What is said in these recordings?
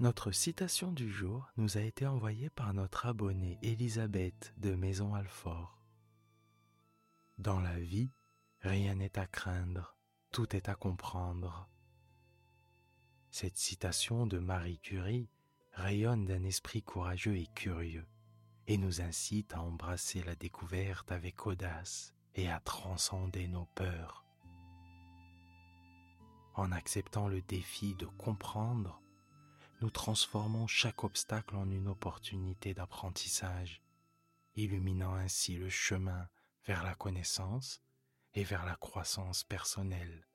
Notre citation du jour nous a été envoyée par notre abonnée Elisabeth de Maison Alfort. Dans la vie, rien n'est à craindre, tout est à comprendre. Cette citation de Marie Curie rayonne d'un esprit courageux et curieux et nous incite à embrasser la découverte avec audace et à transcender nos peurs. En acceptant le défi de comprendre, nous transformons chaque obstacle en une opportunité d'apprentissage, illuminant ainsi le chemin vers la connaissance et vers la croissance personnelle.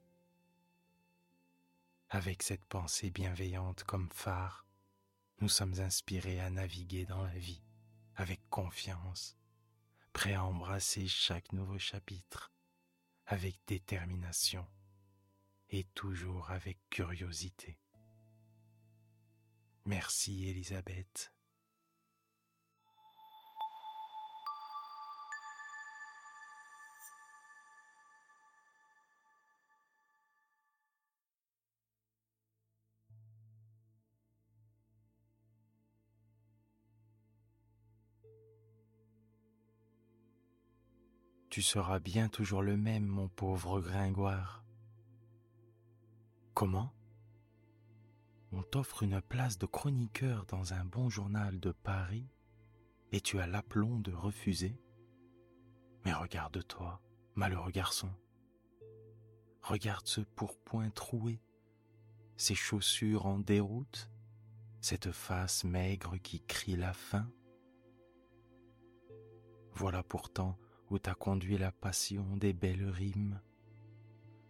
Avec cette pensée bienveillante comme phare, nous sommes inspirés à naviguer dans la vie avec confiance, prêts à embrasser chaque nouveau chapitre avec détermination et toujours avec curiosité. Merci Elisabeth. Tu seras bien toujours le même, mon pauvre Gringoire. Comment? On t'offre une place de chroniqueur dans un bon journal de Paris et tu as l'aplomb de refuser Mais regarde-toi, malheureux garçon. Regarde ce pourpoint troué, ces chaussures en déroute, cette face maigre qui crie la faim. Voilà pourtant où t'a conduit la passion des belles rimes.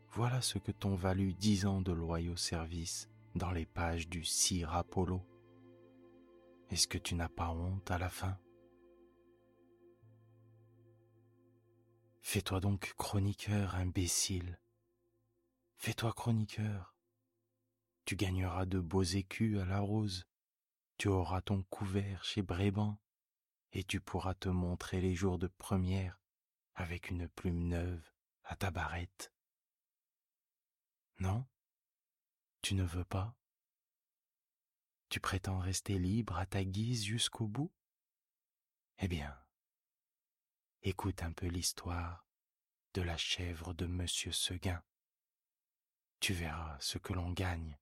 Voilà ce que t'ont valu dix ans de loyaux services dans les pages du Sire Apollo Est-ce que tu n'as pas honte à la fin? Fais-toi donc chroniqueur, imbécile. Fais-toi chroniqueur. Tu gagneras de beaux écus à la rose. Tu auras ton couvert chez Bréban et tu pourras te montrer les jours de première avec une plume neuve à ta barrette. Non? Tu ne veux pas? Tu prétends rester libre à ta guise jusqu'au bout? Eh bien, écoute un peu l'histoire de la chèvre de Monsieur Seguin. Tu verras ce que l'on gagne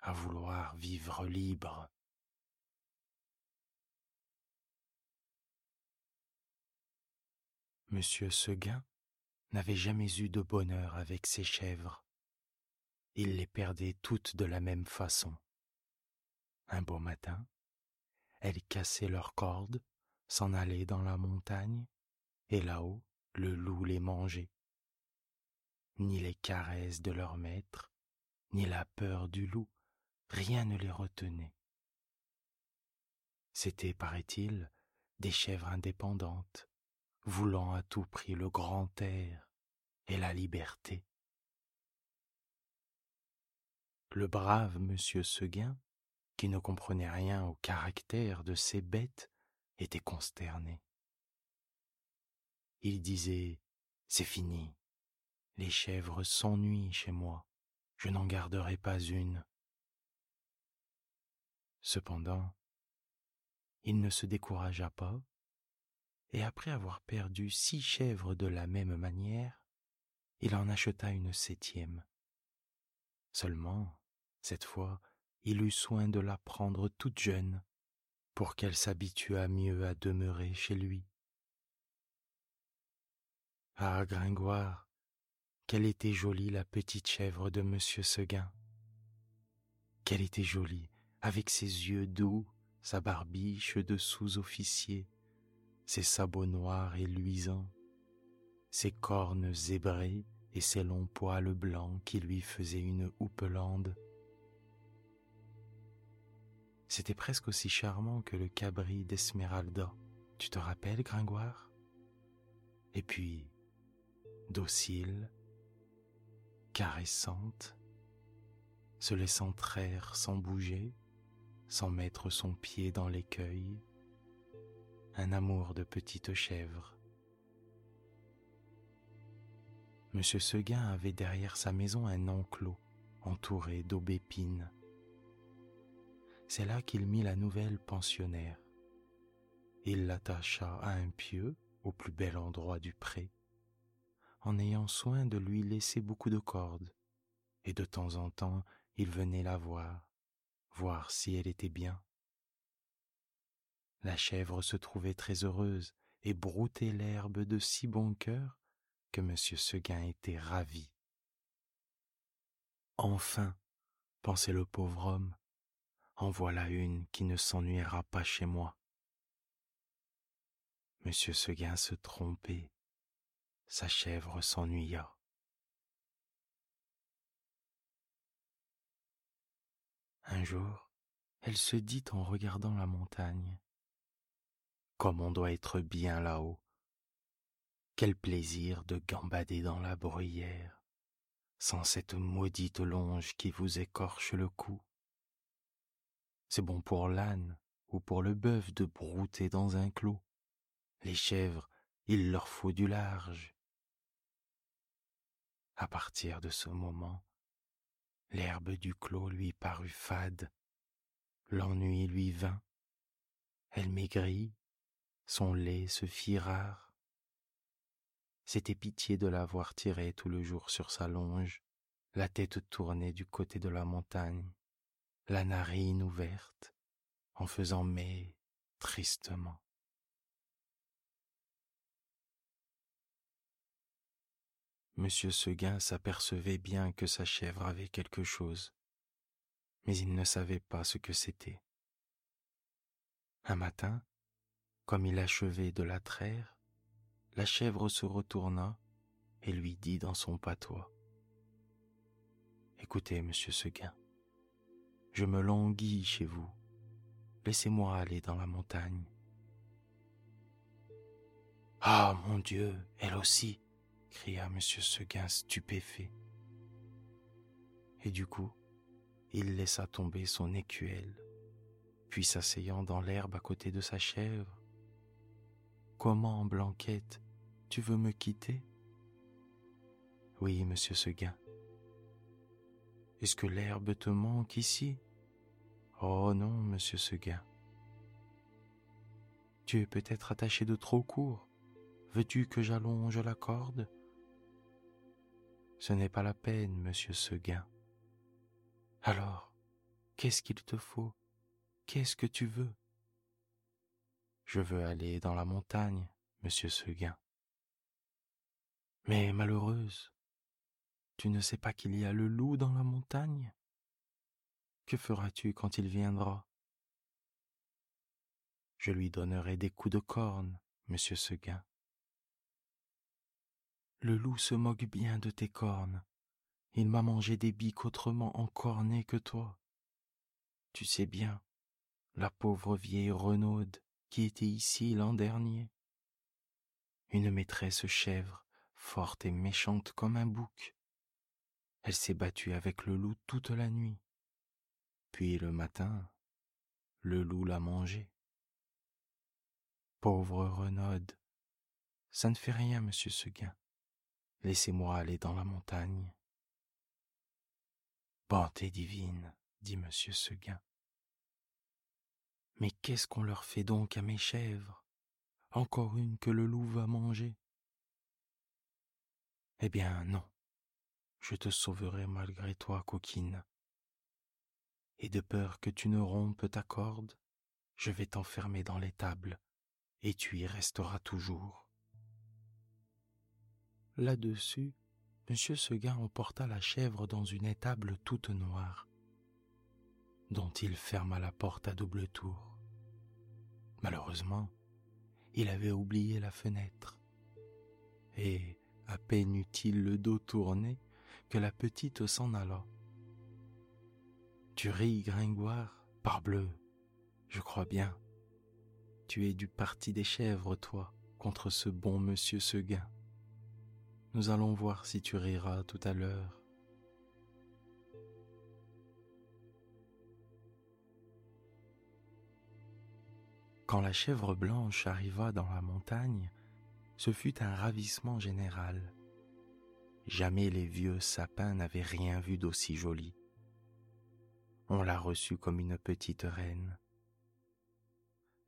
à vouloir vivre libre. Monsieur Seguin n'avait jamais eu de bonheur avec ses chèvres il les perdait toutes de la même façon. Un beau matin, elles cassaient leurs cordes, s'en allaient dans la montagne, et là-haut le loup les mangeait. Ni les caresses de leur maître, ni la peur du loup, rien ne les retenait. C'étaient, paraît-il, des chèvres indépendantes, voulant à tout prix le grand air et la liberté. Le brave monsieur Seguin, qui ne comprenait rien au caractère de ces bêtes, était consterné. Il disait C'est fini, les chèvres s'ennuient chez moi, je n'en garderai pas une. Cependant, il ne se découragea pas, et après avoir perdu six chèvres de la même manière, il en acheta une septième. Seulement, cette fois, il eut soin de la prendre toute jeune, pour qu'elle s'habitue mieux à demeurer chez lui. Ah, Gringoire, quelle était jolie la petite chèvre de monsieur Seguin. Qu'elle était jolie, avec ses yeux doux, sa barbiche de sous-officier, ses sabots noirs et luisants, ses cornes zébrées et ses longs poils blancs qui lui faisaient une houppelande. C'était presque aussi charmant que le cabri d'Esmeralda. Tu te rappelles, Gringoire? Et puis, docile, caressante, se laissant traire sans bouger, sans mettre son pied dans l'écueil, un amour de petite chèvre. Monsieur Seguin avait derrière sa maison un enclos entouré d'aubépines. C'est là qu'il mit la nouvelle pensionnaire. Il l'attacha à un pieu au plus bel endroit du pré, en ayant soin de lui laisser beaucoup de cordes, et de temps en temps il venait la voir, voir si elle était bien. La chèvre se trouvait très heureuse et broutait l'herbe de si bon cœur que M. Seguin était ravi. Enfin, pensait le pauvre homme, en voilà une qui ne s'ennuiera pas chez moi. M. Seguin se trompait, sa chèvre s'ennuya. Un jour, elle se dit en regardant la montagne. Comme on doit être bien là-haut. Quel plaisir de gambader dans la bruyère, sans cette maudite longe qui vous écorche le cou. C'est bon pour l'âne ou pour le bœuf de brouter dans un clos. Les chèvres, il leur faut du large. À partir de ce moment, L'herbe du clos lui parut fade, l'ennui lui vint, elle maigrit, son lait se fit rare. C'était pitié de la voir tirer tout le jour sur sa longe, la tête tournée du côté de la montagne, la narine ouverte, en faisant mais tristement. Monsieur Seguin s'apercevait bien que sa chèvre avait quelque chose, mais il ne savait pas ce que c'était. Un matin, comme il achevait de la traire, la chèvre se retourna et lui dit dans son patois Écoutez, monsieur Seguin, je me languis chez vous. Laissez-moi aller dans la montagne. Ah, mon Dieu, elle aussi, cria M. Seguin stupéfait. Et du coup, il laissa tomber son écuelle, puis s'asseyant dans l'herbe à côté de sa chèvre. Comment, Blanquette, tu veux me quitter? Oui, monsieur Seguin. Est-ce que l'herbe te manque ici? Oh non, monsieur Seguin. Tu es peut-être attaché de trop court. Veux-tu que j'allonge la corde? Ce n'est pas la peine, monsieur Seguin. Alors, qu'est-ce qu'il te faut? Qu'est-ce que tu veux? Je veux aller dans la montagne, monsieur Seguin. Mais malheureuse, tu ne sais pas qu'il y a le loup dans la montagne? Que feras-tu quand il viendra? Je lui donnerai des coups de corne, monsieur Seguin. Le loup se moque bien de tes cornes. Il m'a mangé des biques autrement encornées que toi. Tu sais bien, la pauvre vieille Renaude qui était ici l'an dernier. Une maîtresse chèvre, forte et méchante comme un bouc. Elle s'est battue avec le loup toute la nuit. Puis le matin, le loup l'a mangée. Pauvre Renaude, ça ne fait rien, monsieur Seguin. Laissez-moi aller dans la montagne. Bonté divine, dit monsieur Seguin. Mais qu'est-ce qu'on leur fait donc à mes chèvres? Encore une que le loup va manger Eh bien, non, je te sauverai malgré toi, coquine. Et de peur que tu ne rompes ta corde, je vais t'enfermer dans l'étable, et tu y resteras toujours. Là-dessus, M. Seguin emporta la chèvre dans une étable toute noire, dont il ferma la porte à double tour. Malheureusement, il avait oublié la fenêtre, et à peine eut-il le dos tourné que la petite s'en alla. Tu ris, Gringoire, parbleu, je crois bien. Tu es du parti des chèvres, toi, contre ce bon monsieur Seguin. Nous allons voir si tu riras tout à l'heure. Quand la chèvre blanche arriva dans la montagne, ce fut un ravissement général. Jamais les vieux sapins n'avaient rien vu d'aussi joli. On la reçut comme une petite reine.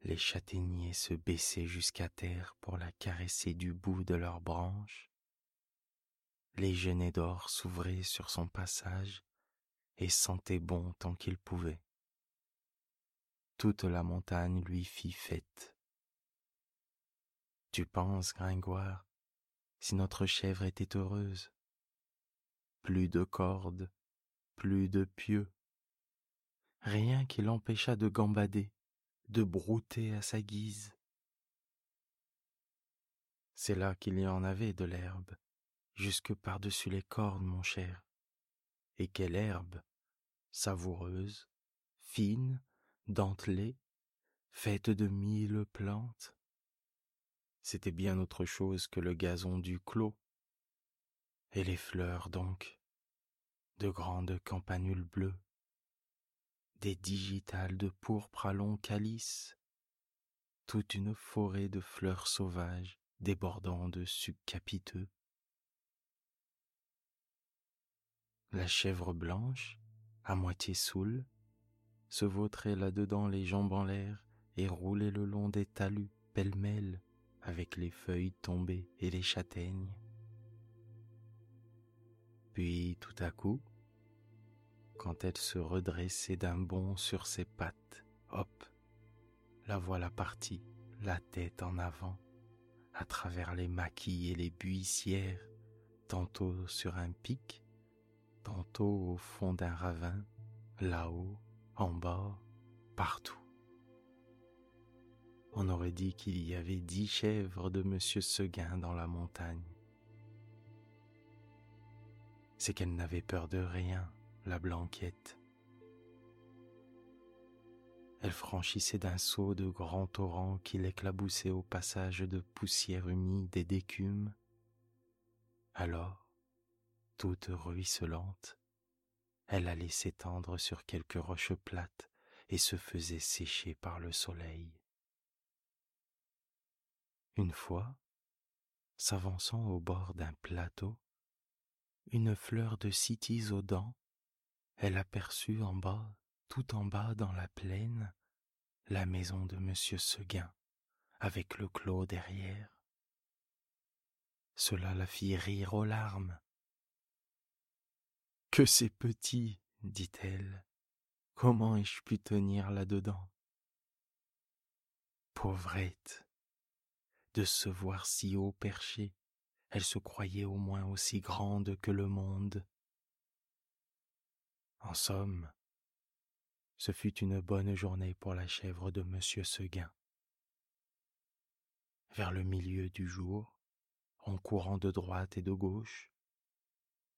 Les châtaigniers se baissaient jusqu'à terre pour la caresser du bout de leurs branches. Les genêts d'or s'ouvraient sur son passage et sentaient bon tant qu'ils pouvaient. Toute la montagne lui fit fête. Tu penses, Gringoire, si notre chèvre était heureuse? Plus de cordes, plus de pieux, rien qui l'empêchât de gambader, de brouter à sa guise. C'est là qu'il y en avait de l'herbe, jusque par-dessus les cornes, mon cher. Et quelle herbe, savoureuse, fine, dentelée, faite de mille plantes. C'était bien autre chose que le gazon du clos. Et les fleurs donc, de grandes campanules bleues, des digitales de pourpre à longs calices, toute une forêt de fleurs sauvages débordant de sucs capiteux. La chèvre blanche, à moitié saoule, se vautrait là-dedans les jambes en l'air et roulait le long des talus pêle-mêle avec les feuilles tombées et les châtaignes. Puis tout à coup, quand elle se redressait d'un bond sur ses pattes, hop, la voilà partie, la tête en avant, à travers les maquis et les buissières, tantôt sur un pic, tantôt au fond d'un ravin, là-haut, en bas, partout. On aurait dit qu'il y avait dix chèvres de Monsieur Seguin dans la montagne. C'est qu'elle n'avait peur de rien, la blanquette. Elle franchissait d'un saut de grands torrents qui l'éclaboussaient au passage de poussière humide et d'écume. Alors, toute ruisselante, elle allait s'étendre sur quelques roches plates et se faisait sécher par le soleil. Une fois, s'avançant au bord d'un plateau, une fleur de cytise elle aperçut en bas, tout en bas dans la plaine, la maison de monsieur Seguin, avec le clos derrière. Cela la fit rire aux larmes, que c'est petit, dit-elle. Comment ai-je pu tenir là-dedans? Pauvrette, de se voir si haut perché, elle se croyait au moins aussi grande que le monde. En somme, ce fut une bonne journée pour la chèvre de monsieur Seguin. Vers le milieu du jour, en courant de droite et de gauche,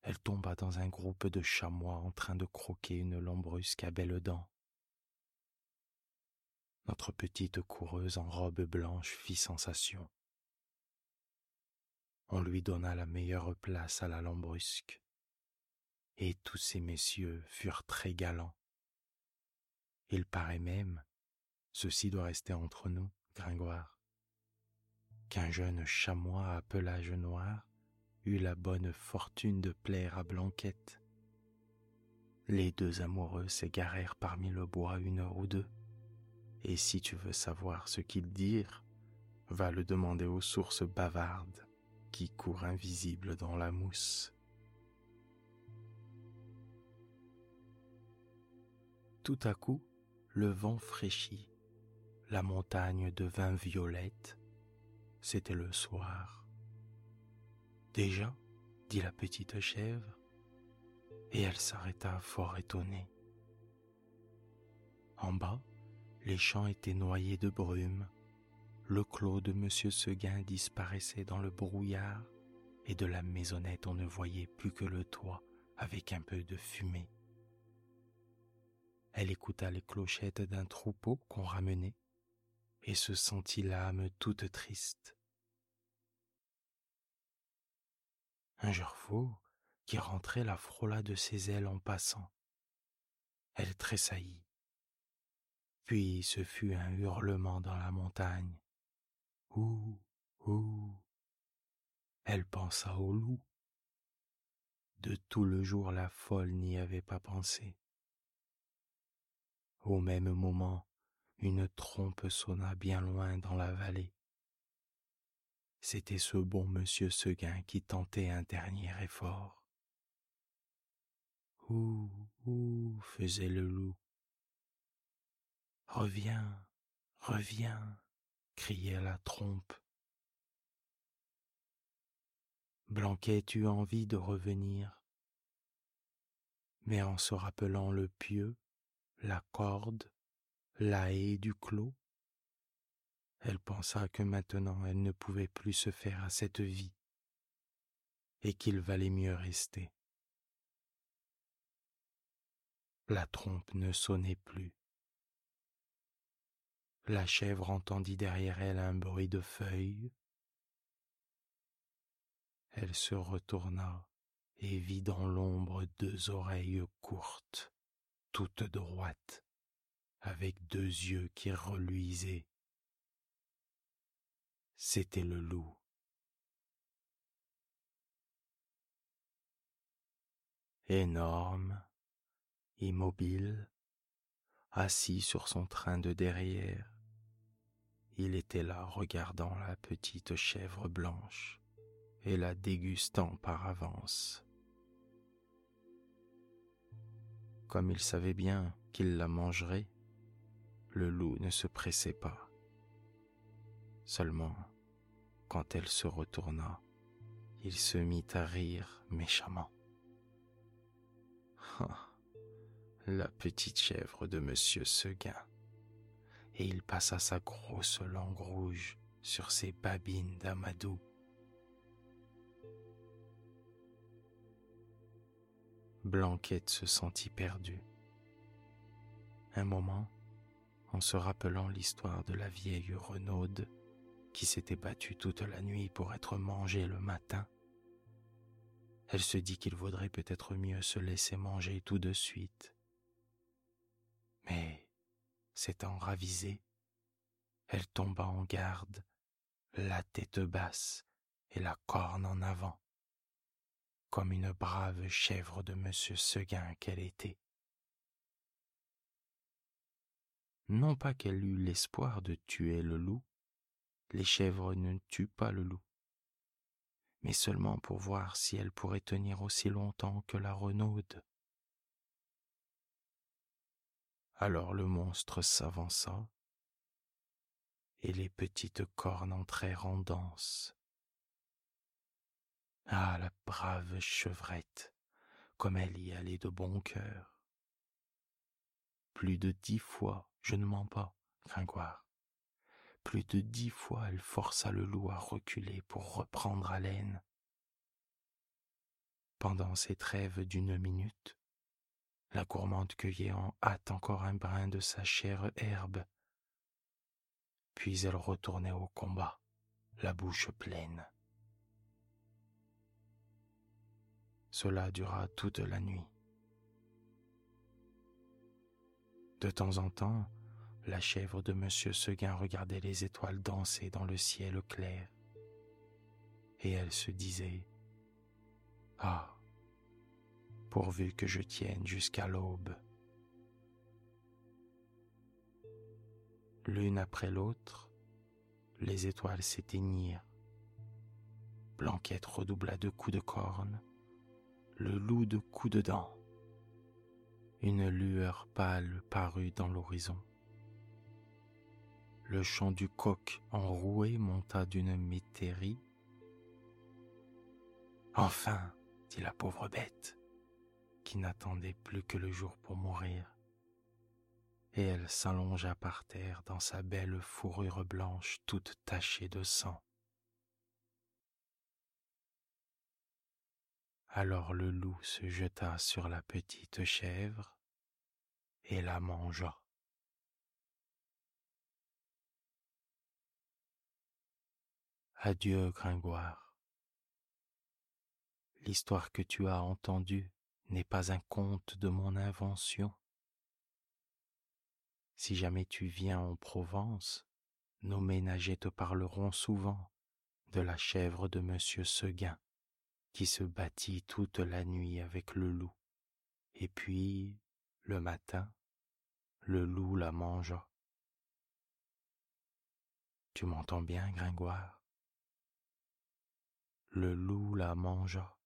elle tomba dans un groupe de chamois en train de croquer une lambrusque à belles dents. Notre petite coureuse en robe blanche fit sensation. On lui donna la meilleure place à la lambrusque, et tous ces messieurs furent très galants. Il paraît même, ceci doit rester entre nous, Gringoire, qu'un jeune chamois à pelage noir eut la bonne fortune de plaire à Blanquette. Les deux amoureux s'égarèrent parmi le bois une heure ou deux, et si tu veux savoir ce qu'ils dirent, va le demander aux sources bavardes qui courent invisibles dans la mousse. Tout à coup, le vent fraîchit, la montagne devint violette. C'était le soir. Déjà, dit la petite chèvre, et elle s'arrêta fort étonnée. En bas, les champs étaient noyés de brume, le clos de M. Seguin disparaissait dans le brouillard, et de la maisonnette on ne voyait plus que le toit avec un peu de fumée. Elle écouta les clochettes d'un troupeau qu'on ramenait et se sentit l'âme toute triste. Un gerfaut qui rentrait la frôla de ses ailes en passant. Elle tressaillit. Puis ce fut un hurlement dans la montagne. Ouh, ouh. Elle pensa au loup. De tout le jour la folle n'y avait pas pensé. Au même moment, une trompe sonna bien loin dans la vallée. C'était ce bon monsieur Seguin qui tentait un dernier effort. Ouh, ouh, faisait le loup. Reviens, reviens, criait la trompe. Blanquet eut envie de revenir, mais en se rappelant le pieu, la corde, la haie du clos, elle pensa que maintenant elle ne pouvait plus se faire à cette vie et qu'il valait mieux rester. La trompe ne sonnait plus. La chèvre entendit derrière elle un bruit de feuilles. Elle se retourna et vit dans l'ombre deux oreilles courtes, toutes droites, avec deux yeux qui reluisaient. C'était le loup. Énorme, immobile, assis sur son train de derrière, il était là regardant la petite chèvre blanche et la dégustant par avance. Comme il savait bien qu'il la mangerait, le loup ne se pressait pas. Seulement, quand elle se retourna, il se mit à rire méchamment. Ah, la petite chèvre de Monsieur Seguin. Et il passa sa grosse langue rouge sur ses babines d'amadou. Blanquette se sentit perdue. Un moment, en se rappelant l'histoire de la vieille Renaude qui s'était battue toute la nuit pour être mangée le matin, elle se dit qu'il vaudrait peut-être mieux se laisser manger tout de suite. Mais, s'étant ravisée, elle tomba en garde, la tête basse et la corne en avant, comme une brave chèvre de monsieur Seguin qu'elle était. Non pas qu'elle eût l'espoir de tuer le loup, les chèvres ne tuent pas le loup, mais seulement pour voir si elle pourrait tenir aussi longtemps que la renaude. Alors le monstre s'avança, et les petites cornes entrèrent en danse. Ah, la brave chevrette, comme elle y allait de bon cœur. Plus de dix fois je ne mens pas, Gringoire. Plus de dix fois elle força le loup à reculer pour reprendre haleine. Pendant ces trêves d'une minute, la gourmande cueillait en hâte encore un brin de sa chère herbe. Puis elle retournait au combat, la bouche pleine. Cela dura toute la nuit. De temps en temps, la chèvre de Monsieur Seguin regardait les étoiles danser dans le ciel clair, et elle se disait Ah, pourvu que je tienne jusqu'à l'aube. L'une après l'autre, les étoiles s'éteignirent. Blanquette redoubla de coups de corne, le loup de coups de dents. Une lueur pâle parut dans l'horizon. le chant du coq enroué monta d'une métairie. Enfin, dit la pauvre bête, qui n'attendait plus que le jour pour mourir, et elle s'allongea par terre dans sa belle fourrure blanche toute tachée de sang. Alors le loup se jeta sur la petite chèvre et la mangea. Adieu, Gringoire. L'histoire que tu as entendue n'est pas un conte de mon invention. Si jamais tu viens en Provence, nos ménagers te parleront souvent de la chèvre de monsieur Seguin, qui se battit toute la nuit avec le loup, et puis, le matin, le loup la mangea. Tu m'entends bien, Gringoire? Le loup la mangea.